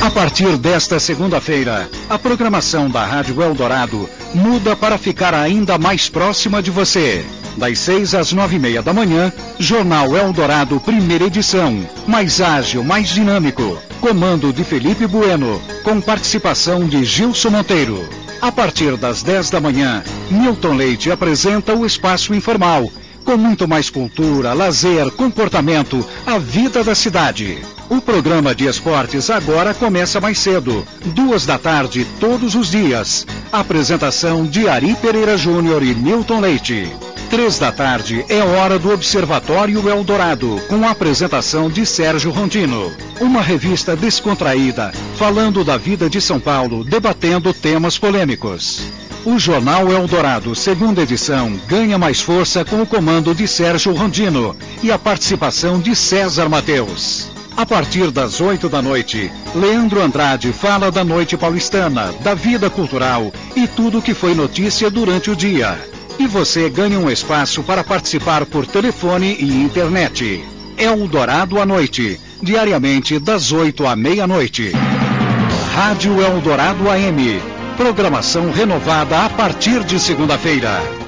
A partir desta segunda-feira, a programação da Rádio Eldorado muda para ficar ainda mais próxima de você. Das seis às nove e meia da manhã, Jornal Eldorado, primeira edição. Mais ágil, mais dinâmico. Comando de Felipe Bueno, com participação de Gilson Monteiro. A partir das dez da manhã, Milton Leite apresenta o Espaço Informal com muito mais cultura, lazer, comportamento, a vida da cidade. O programa de esportes agora começa mais cedo, duas da tarde, todos os dias. Apresentação de Ari Pereira Júnior e Milton Leite. Três da tarde é hora do Observatório Eldorado, com a apresentação de Sérgio Rondino. Uma revista descontraída, falando da vida de São Paulo, debatendo temas polêmicos. O Jornal Eldorado, segunda edição, ganha mais força com o comando de Sérgio Rondino e a participação de César Mateus. A partir das oito da noite, Leandro Andrade fala da noite paulistana, da vida cultural e tudo que foi notícia durante o dia. E você ganha um espaço para participar por telefone e internet. Eldorado à noite, diariamente das oito à meia-noite. Rádio Eldorado AM Programação renovada a partir de segunda-feira.